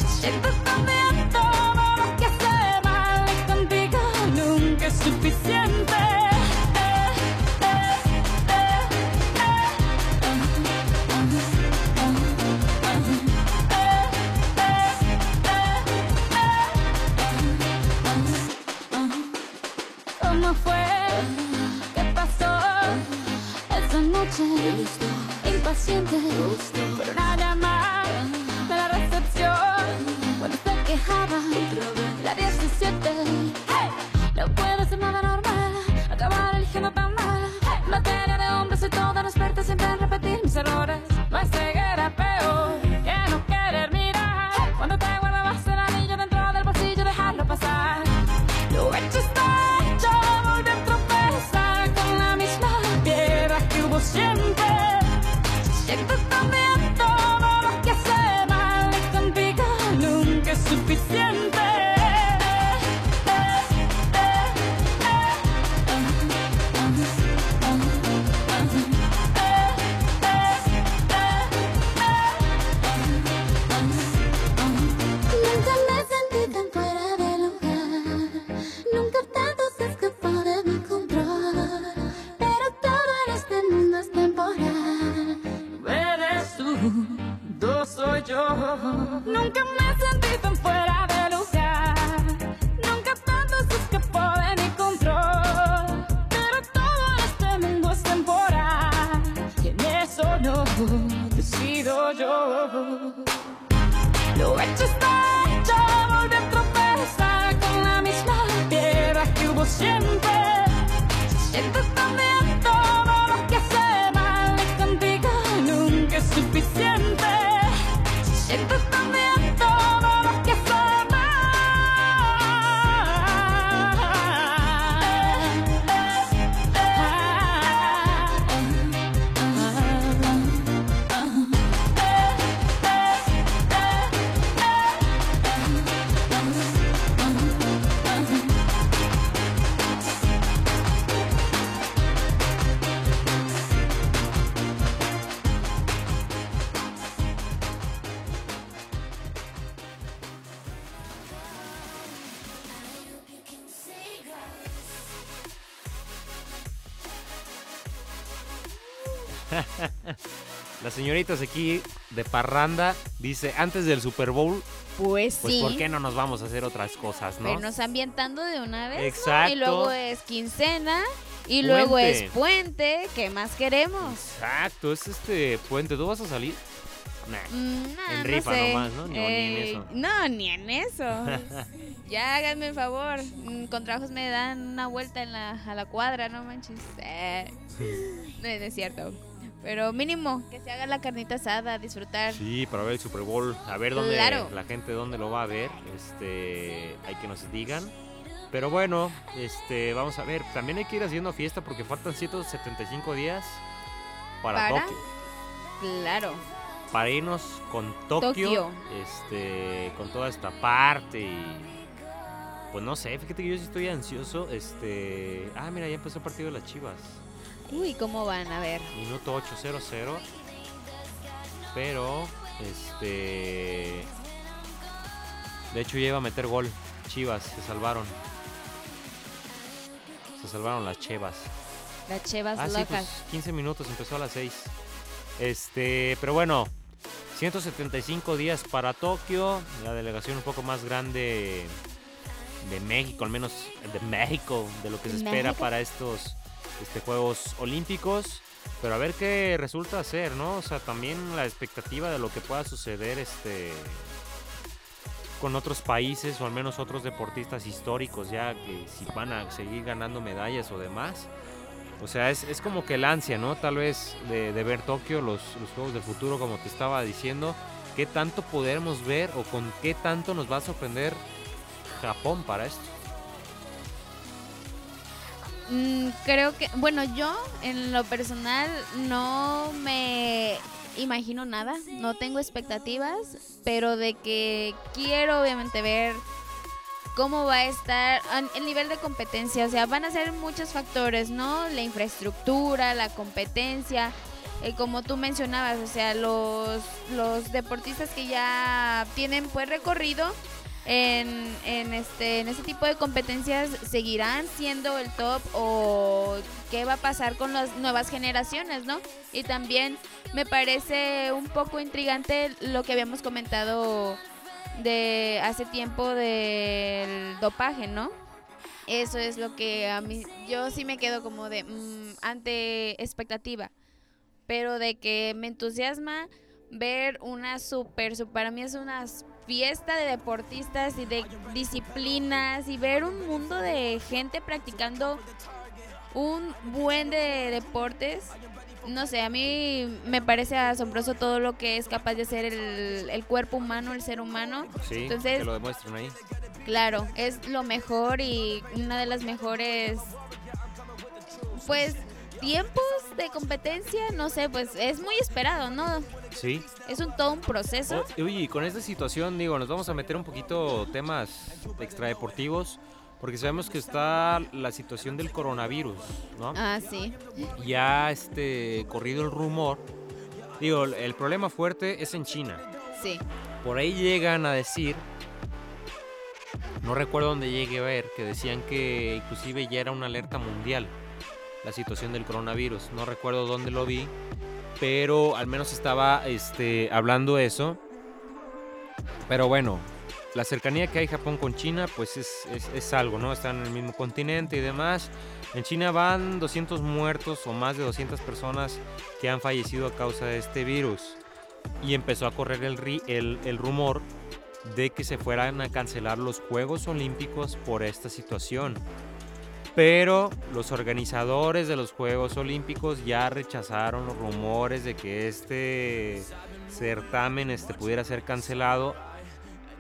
Siento también señoritas aquí de parranda dice, antes del Super Bowl, Pues, pues sí. ¿por qué no nos vamos a hacer otras cosas, no? Vernos ambientando de una vez. ¿no? Exacto. Y luego es quincena. Y luego es Puente. ¿Qué más queremos? Exacto, es este puente. ¿Tú vas a salir? Nah. Mm, nah, En no rifa sé. nomás, ¿no? Ni- ni en eso. No, ni en eso. [LAUGHS] ya háganme el favor. Mm, Con trabajos me dan una vuelta en la, a la cuadra, no manches. Eh, no, no es cierto. Pero mínimo, que se haga la carnita asada, disfrutar. Sí, para ver el Super Bowl, a ver dónde Claro. la gente dónde lo va a ver, este, hay que nos digan. Pero bueno, este, vamos a ver, también hay que ir haciendo fiesta porque faltan 175 días para, ¿Para? Tokio, Claro. para irnos con Tokio, Tokio. este, con toda esta parte y pues no sé, fíjate que yo sí estoy ansioso, este, ah, mira, ya empezó el partido de las Chivas. Uy, ¿cómo van? A ver. Minuto 800. Pero, este. De hecho, ya iba a meter gol. Chivas, se salvaron. Se salvaron las Chivas. Las chevas Ah, sí, pues 15 minutos, empezó a las 6. Este, pero bueno, 175 días para Tokio. La delegación un poco más grande de México, al menos de México, de lo que se espera México. para estos este, Juegos Olímpicos. Pero a ver qué resulta ser, ¿no? O sea, también la expectativa de lo que pueda suceder este con otros países o al menos otros deportistas históricos ya que si van a seguir ganando medallas o demás. O sea, es, es como que el ansia, ¿no? Tal vez de, ver Tokio, los, los Juegos del Futuro, como te estaba diciendo. ¿Qué tanto podremos ver o con qué tanto nos va a sorprender Japón para esto? Mm, creo que, bueno, yo en lo personal no me imagino nada, no tengo expectativas, pero de que quiero obviamente ver cómo va a estar el nivel de competencia, o sea, van a ser muchos factores, ¿no? La infraestructura, la competencia, eh, como tú mencionabas, o sea, los, los deportistas que ya tienen pues recorrido en, en este en este tipo de competencias seguirán siendo el top o qué va a pasar con las nuevas generaciones, ¿no? Y también me parece un poco intrigante lo que habíamos comentado de hace tiempo del dopaje, ¿no? Eso es lo que a mí yo sí me quedo como de mm, ante expectativa, pero de que me entusiasma ver una super, super, para mí es una fiesta de deportistas y de disciplinas y ver un mundo de gente practicando un buen de deportes. No sé, a mí me parece asombroso todo lo que es capaz de hacer el, el cuerpo humano, el ser humano. Sí, Entonces- que lo demuestren ahí. Claro, es lo mejor y una de las mejores, pues, tiempos de competencia, no sé, pues es muy esperado, ¿no? Sí. Es un todo un proceso. O- Oye, y con esta situación, digo, nos vamos a meter un poquito temas extradeportivos, porque sabemos que está la situación del coronavirus, ¿no? Ah, sí. Ya este corrido el rumor. Digo, el- el problema fuerte es en China. Sí. Por ahí llegan a decir, no recuerdo dónde llegué a ver, que decían que inclusive ya era una alerta mundial la situación del coronavirus. No recuerdo dónde lo vi, pero al menos estaba este, hablando eso. Pero bueno, la cercanía que hay Japón con China, pues es, es- algo, ¿no? Están en el mismo continente y demás. En China van 200 muertos o más de 200 personas que han fallecido a causa de este virus. Y empezó a correr el, el, el rumor de que se fueran a cancelar los Juegos Olímpicos por esta situación. Pero los organizadores de los Juegos Olímpicos ya rechazaron los rumores de que este certamen este, pudiera ser cancelado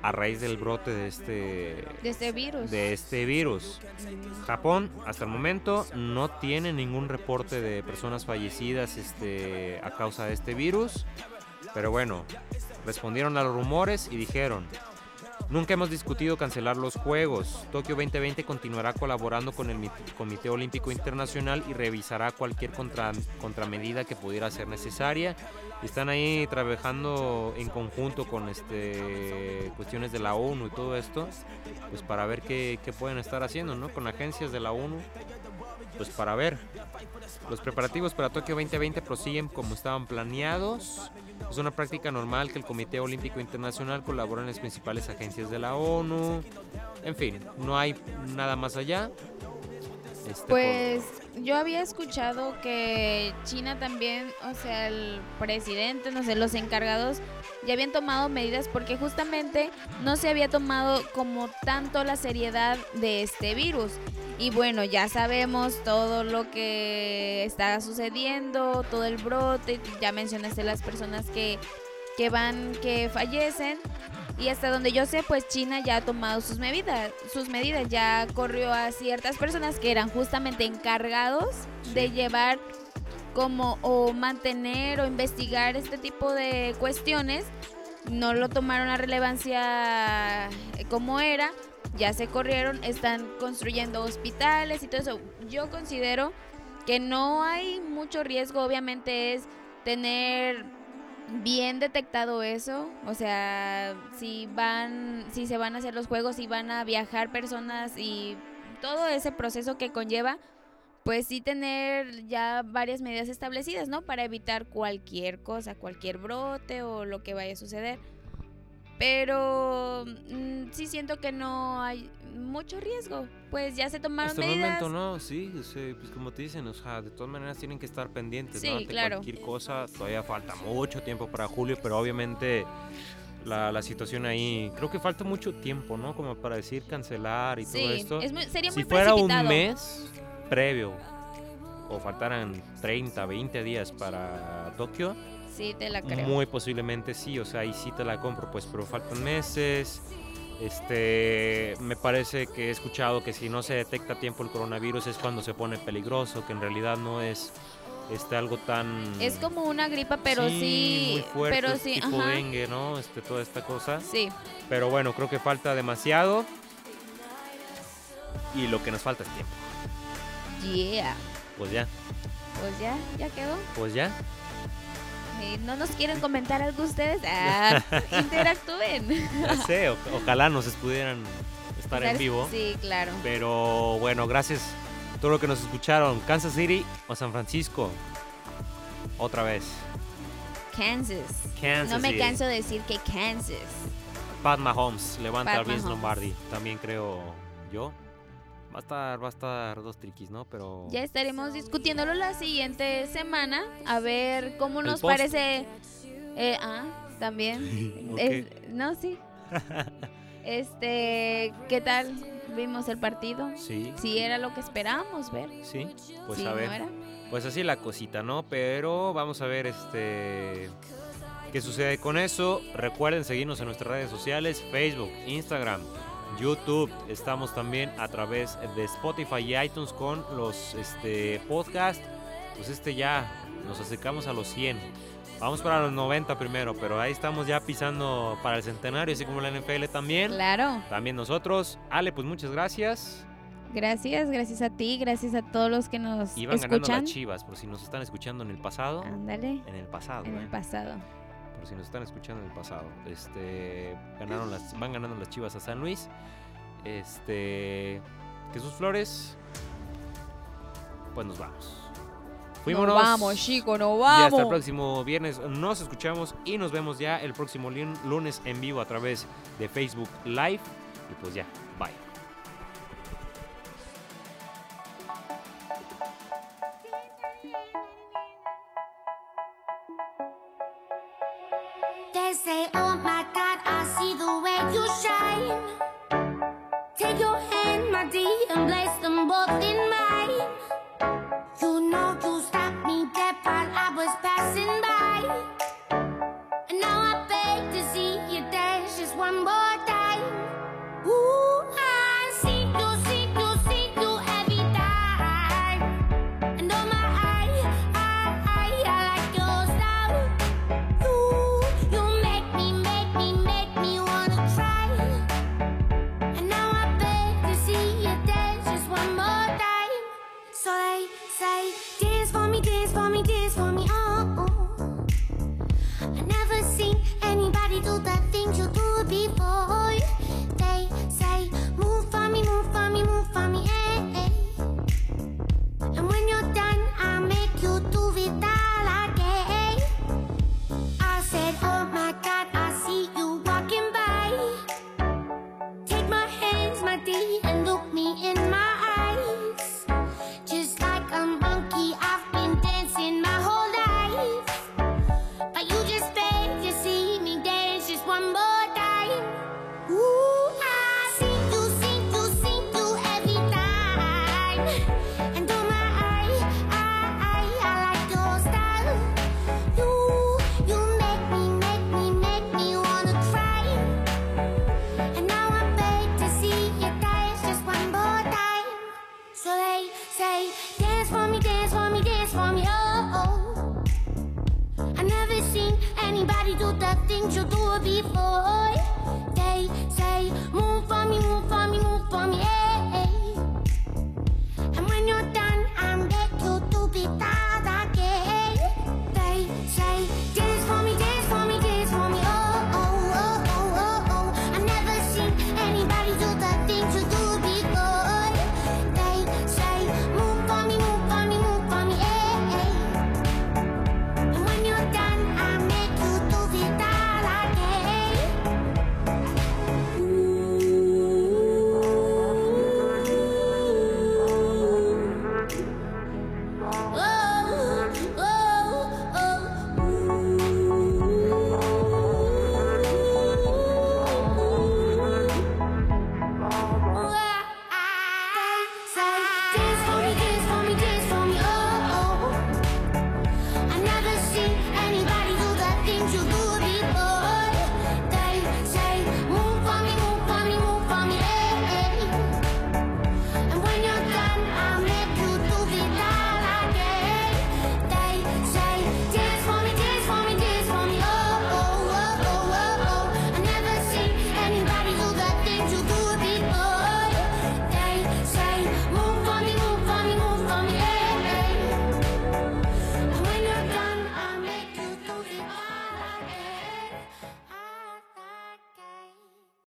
a raíz del brote de este, De este virus. de este virus. Japón hasta el momento no tiene ningún reporte de personas fallecidas este, a causa de este virus. Pero bueno, respondieron a los rumores y dijeron, nunca hemos discutido cancelar los Juegos. Tokio 2020 continuará colaborando con el Mi- Comité Olímpico Internacional y revisará cualquier contra- contramedida que pudiera ser necesaria. Están ahí trabajando en conjunto con este cuestiones de la ONU y todo esto, pues para ver qué, qué pueden estar haciendo, ¿no? Con agencias de la ONU, pues para ver. Los preparativos para Tokio 2020 prosiguen como estaban planeados. Es una práctica normal que el Comité Olímpico Internacional colabore en las principales agencias de la ONU. En fin, no hay nada más allá. Este, Pues yo había escuchado que China también, o sea, el presidente, no sé, los encargados ya habían tomado medidas porque justamente no se había tomado como tanto la seriedad de este virus. Y bueno, ya sabemos todo lo que está sucediendo, todo el brote, ya mencionaste las personas que, que van, que fallecen. Y hasta donde yo sé, pues China ya ha tomado sus medidas, sus medidas, ya corrió a ciertas personas que eran justamente encargados de llevar como o mantener o investigar este tipo de cuestiones. No lo tomaron a relevancia eh, como era, ya se corrieron, están construyendo hospitales y todo eso. Yo considero que no hay mucho riesgo, obviamente es tener bien detectado eso, o sea, si van, si se van a hacer los juegos, si van a viajar personas y todo ese proceso que conlleva, pues sí tener ya varias medidas establecidas, ¿no? Para evitar cualquier cosa, cualquier brote o lo que vaya a suceder. Pero mm, sí siento que no hay mucho riesgo, pues ya se tomaron Hasta el medidas. momento no, sí, pues como te dicen, o sea, de todas maneras tienen que estar pendientes, Sí, ¿no? Ante claro. cualquier cosa, todavía falta mucho tiempo para julio, pero obviamente la, la situación ahí, creo que falta mucho tiempo, ¿no? Como para decir cancelar y todo Sí, esto. es muy- sería si muy fuera un mes previo o faltaran 30, 20 días para Tokio, Sí, te la creo. muy posiblemente sí, o sea, ahí sí te la compro, pues, pero faltan meses. Este, me parece que he escuchado que si no se detecta a tiempo el coronavirus es cuando se pone peligroso, que en realidad no es este algo tan Es como una gripa, pero sí, muy fuerte, pero sí, tipo ajá. dengue, ¿no? Este, toda esta cosa. Sí, Pero bueno, creo que falta demasiado. Y lo que nos falta es tiempo. yeah. Pues ya, Pues ya, ya quedó. pues ya. Eh, ¿No nos quieren comentar algo ustedes? [LAUGHS] Ah, interactúen. Ya sé, o- ojalá nos pudieran estar en vivo. Sí, claro. Pero bueno, gracias a todo lo que nos escucharon. Kansas City o San Francisco. Otra vez. Kansas. Kansas No me City. canso de decir que Kansas. Pat Mahomes levanta Pat a Vince Mahomes. Lombardi. También creo yo. Va a estar, va a estar dos triquis, ¿no? Pero. Ya estaremos discutiéndolo la siguiente semana. A ver cómo nos post. parece. Eh, ah, también. [LAUGHS] No, sí. Este, ¿qué tal? Vimos el partido. Sí, Si era lo que esperábamos ver. sí. Pues Sí, a ¿no ver. era? Pues así la cosita, ¿no? Pero vamos a ver este qué sucede con eso. Recuerden seguirnos en nuestras redes sociales, Facebook, Instagram, YouTube. Estamos también a través de Spotify y iTunes con los este podcast. Pues este ya nos acercamos a los 100. Vamos para los 90 primero, pero ahí estamos ya pisando para el centenario, así como la NFL también. Claro. También nosotros. Ale, pues muchas gracias. Gracias, gracias a ti, gracias a todos los que nos Iban ganando escuchan. las chivas, por si nos están escuchando en el pasado. Ándale, En el pasado, en ¿eh? el pasado. Por si nos están escuchando en el pasado. Este, ganaron las, van ganando las Chivas a San Luis. Este, Jesús Flores, pues nos vamos. Fuímonos. Nos vamos, chicos, nos Y hasta el vamos. próximo viernes nos escuchamos y nos vemos ya el próximo lun- lunes en vivo a través de Facebook Live. Y pues ya,